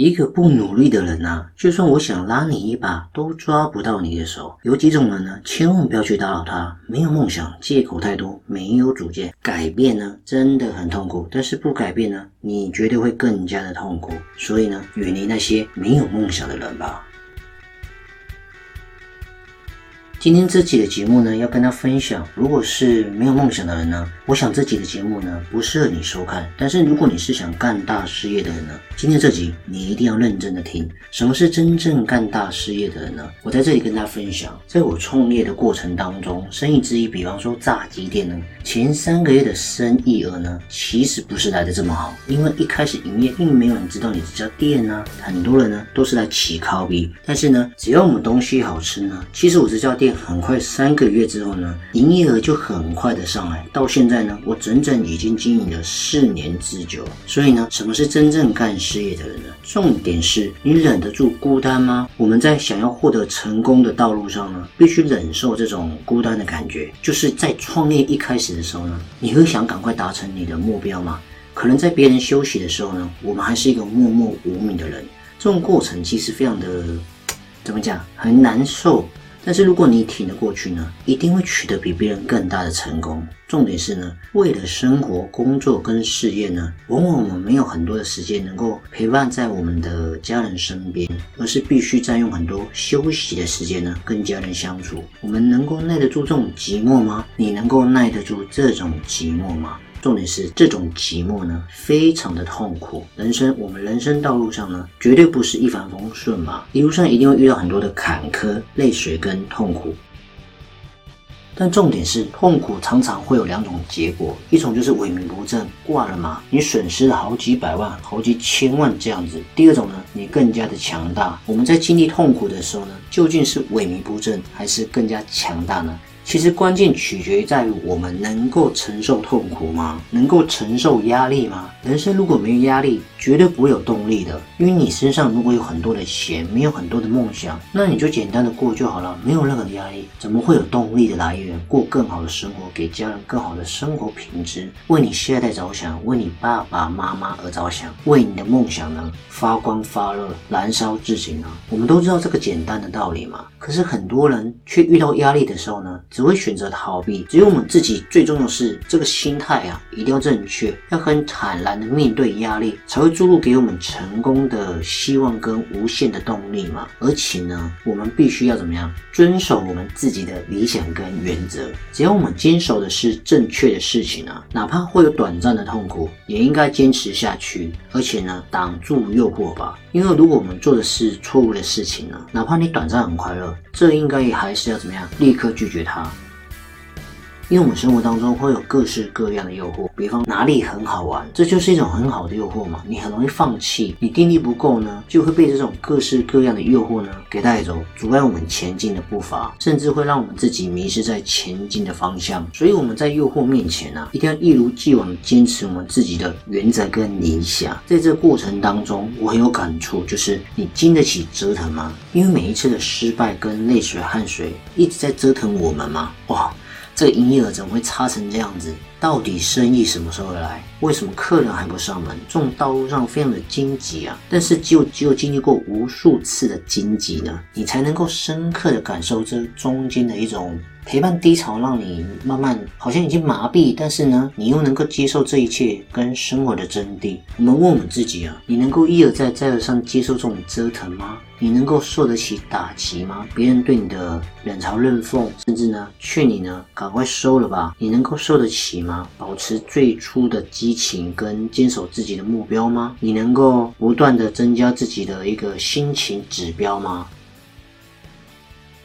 一个不努力的人啊，就算我想拉你一把，都抓不到你的手。有几种人呢？千万不要去打扰他。没有梦想，借口太多，没有主见。改变呢，真的很痛苦。但是不改变呢，你绝对会更加的痛苦。所以呢，远离那些没有梦想的人吧。今天这期的节目呢，要跟他分享，如果是没有梦想的人呢，我想这集的节目呢不适合你收看。但是如果你是想干大事业的人呢，今天这集你一定要认真的听。什么是真正干大事业的人呢？我在这里跟大家分享，在我创业的过程当中，生意之一，比方说炸鸡店呢，前三个月的生意额呢，其实不是来的这么好，因为一开始营业并没有人知道你这家店呢，很多人呢都是来起烤比。但是呢，只要我们东西好吃呢，其实我这家店。很快三个月之后呢，营业额就很快的上来。到现在呢，我整整已经经营了四年之久。所以呢，什么是真正干事业的人呢？重点是你忍得住孤单吗？我们在想要获得成功的道路上呢，必须忍受这种孤单的感觉。就是在创业一开始的时候呢，你会想赶快达成你的目标吗？可能在别人休息的时候呢，我们还是一个默默无名的人。这种过程其实非常的，怎么讲，很难受。但是如果你挺得过去呢，一定会取得比别人更大的成功。重点是呢，为了生活、工作跟事业呢，往往我们没有很多的时间能够陪伴在我们的家人身边，而是必须占用很多休息的时间呢，跟家人相处。我们能够耐得住这种寂寞吗？你能够耐得住这种寂寞吗？重点是这种寂寞呢，非常的痛苦。人生，我们人生道路上呢，绝对不是一帆风顺嘛，一路上一定会遇到很多的坎坷、泪水跟痛苦。但重点是，痛苦常常会有两种结果，一种就是萎靡不振，挂了嘛，你损失了好几百万、好几千万这样子；第二种呢，你更加的强大。我们在经历痛苦的时候呢，究竟是萎靡不振，还是更加强大呢？其实关键取决于在于我们能够承受痛苦吗？能够承受压力吗？人生如果没有压力，绝对不会有动力的。因为你身上如果有很多的钱，没有很多的梦想，那你就简单的过就好了，没有任何的压力，怎么会有动力的来源？过更好的生活，给家人更好的生活品质，为你下一代着想，为你爸爸妈妈而着想，为你的梦想呢发光发热，燃烧自己呢？我们都知道这个简单的道理嘛。可是很多人却遇到压力的时候呢？只会选择逃避。只有我们自己最重要的是这个心态啊，一定要正确，要很坦然的面对压力，才会注入给我们成功的希望跟无限的动力嘛。而且呢，我们必须要怎么样？遵守我们自己的理想跟原则。只要我们坚守的是正确的事情啊，哪怕会有短暂的痛苦，也应该坚持下去。而且呢，挡住诱惑吧。因为如果我们做的是错误的事情呢，哪怕你短暂很快乐，这应该也还是要怎么样？立刻拒绝它。因为我们生活当中会有各式各样的诱惑，比方哪里很好玩，这就是一种很好的诱惑嘛。你很容易放弃，你定力不够呢，就会被这种各式各样的诱惑呢给带走，阻碍我们前进的步伐，甚至会让我们自己迷失在前进的方向。所以我们在诱惑面前啊，一定要一如既往坚持我们自己的原则跟理想。在这过程当中，我很有感触，就是你经得起折腾吗？因为每一次的失败跟泪水汗水一直在折腾我们吗？哇！这营业额怎么会差成这样子？到底生意什么时候来？为什么客人还不上门？这种道路上非常的荆棘啊！但是只有只有经历过无数次的荆棘呢，你才能够深刻的感受这中间的一种。陪伴低潮，让你慢慢好像已经麻痹，但是呢，你又能够接受这一切跟生活的真谛。我们问我自己啊，你能够一而再、再而三接受这种折腾吗？你能够受得起打击吗？别人对你的冷嘲热讽，甚至呢，劝你呢，赶快收了吧，你能够受得起吗？保持最初的激情跟坚守自己的目标吗？你能够不断的增加自己的一个心情指标吗？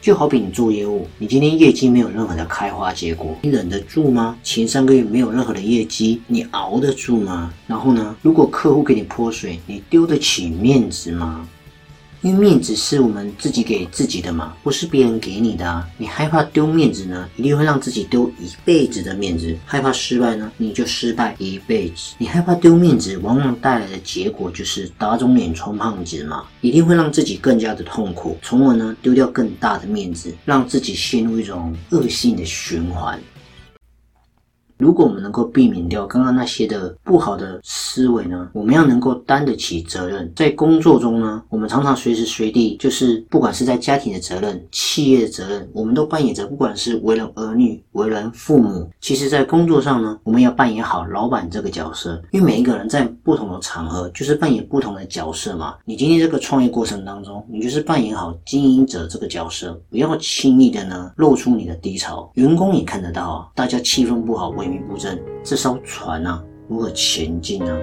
就好比你做业务，你今天业绩没有任何的开花结果，你忍得住吗？前三个月没有任何的业绩，你熬得住吗？然后呢，如果客户给你泼水，你丢得起面子吗？因为面子是我们自己给自己的嘛，不是别人给你的啊。你害怕丢面子呢，一定会让自己丢一辈子的面子；害怕失败呢，你就失败一辈子。你害怕丢面子，往往带来的结果就是打肿脸充胖子嘛，一定会让自己更加的痛苦，从而呢丢掉更大的面子，让自己陷入一种恶性的循环。如果我们能够避免掉刚刚那些的不好的思维呢，我们要能够担得起责任。在工作中呢，我们常常随时随地，就是不管是在家庭的责任、企业的责任，我们都扮演着，不管是为人儿女、为人父母，其实在工作上呢，我们要扮演好老板这个角色。因为每一个人在不同的场合，就是扮演不同的角色嘛。你今天这个创业过程当中，你就是扮演好经营者这个角色，不要轻易的呢露出你的低潮，员工也看得到啊，大家气氛不好，我萎靡不振，这艘船啊，如何前进呢？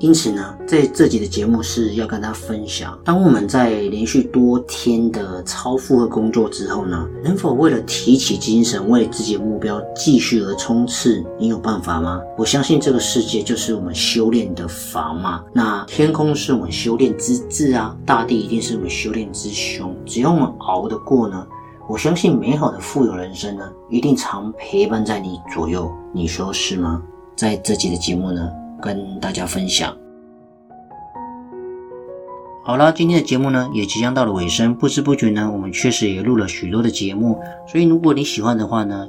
因此呢，在这集的节目是要跟大家分享，当我们在连续多天的超负荷工作之后呢，能否为了提起精神，为自己的目标继续而冲刺？你有办法吗？我相信这个世界就是我们修炼的房嘛。那天空是我们修炼之志啊，大地一定是我们修炼之胸。只要我们熬得过呢，我相信美好的富有人生呢，一定常陪伴在你左右。你说是吗？在这集的节目呢，跟大家分享。好了，今天的节目呢也即将到了尾声，不知不觉呢，我们确实也录了许多的节目。所以如果你喜欢的话呢，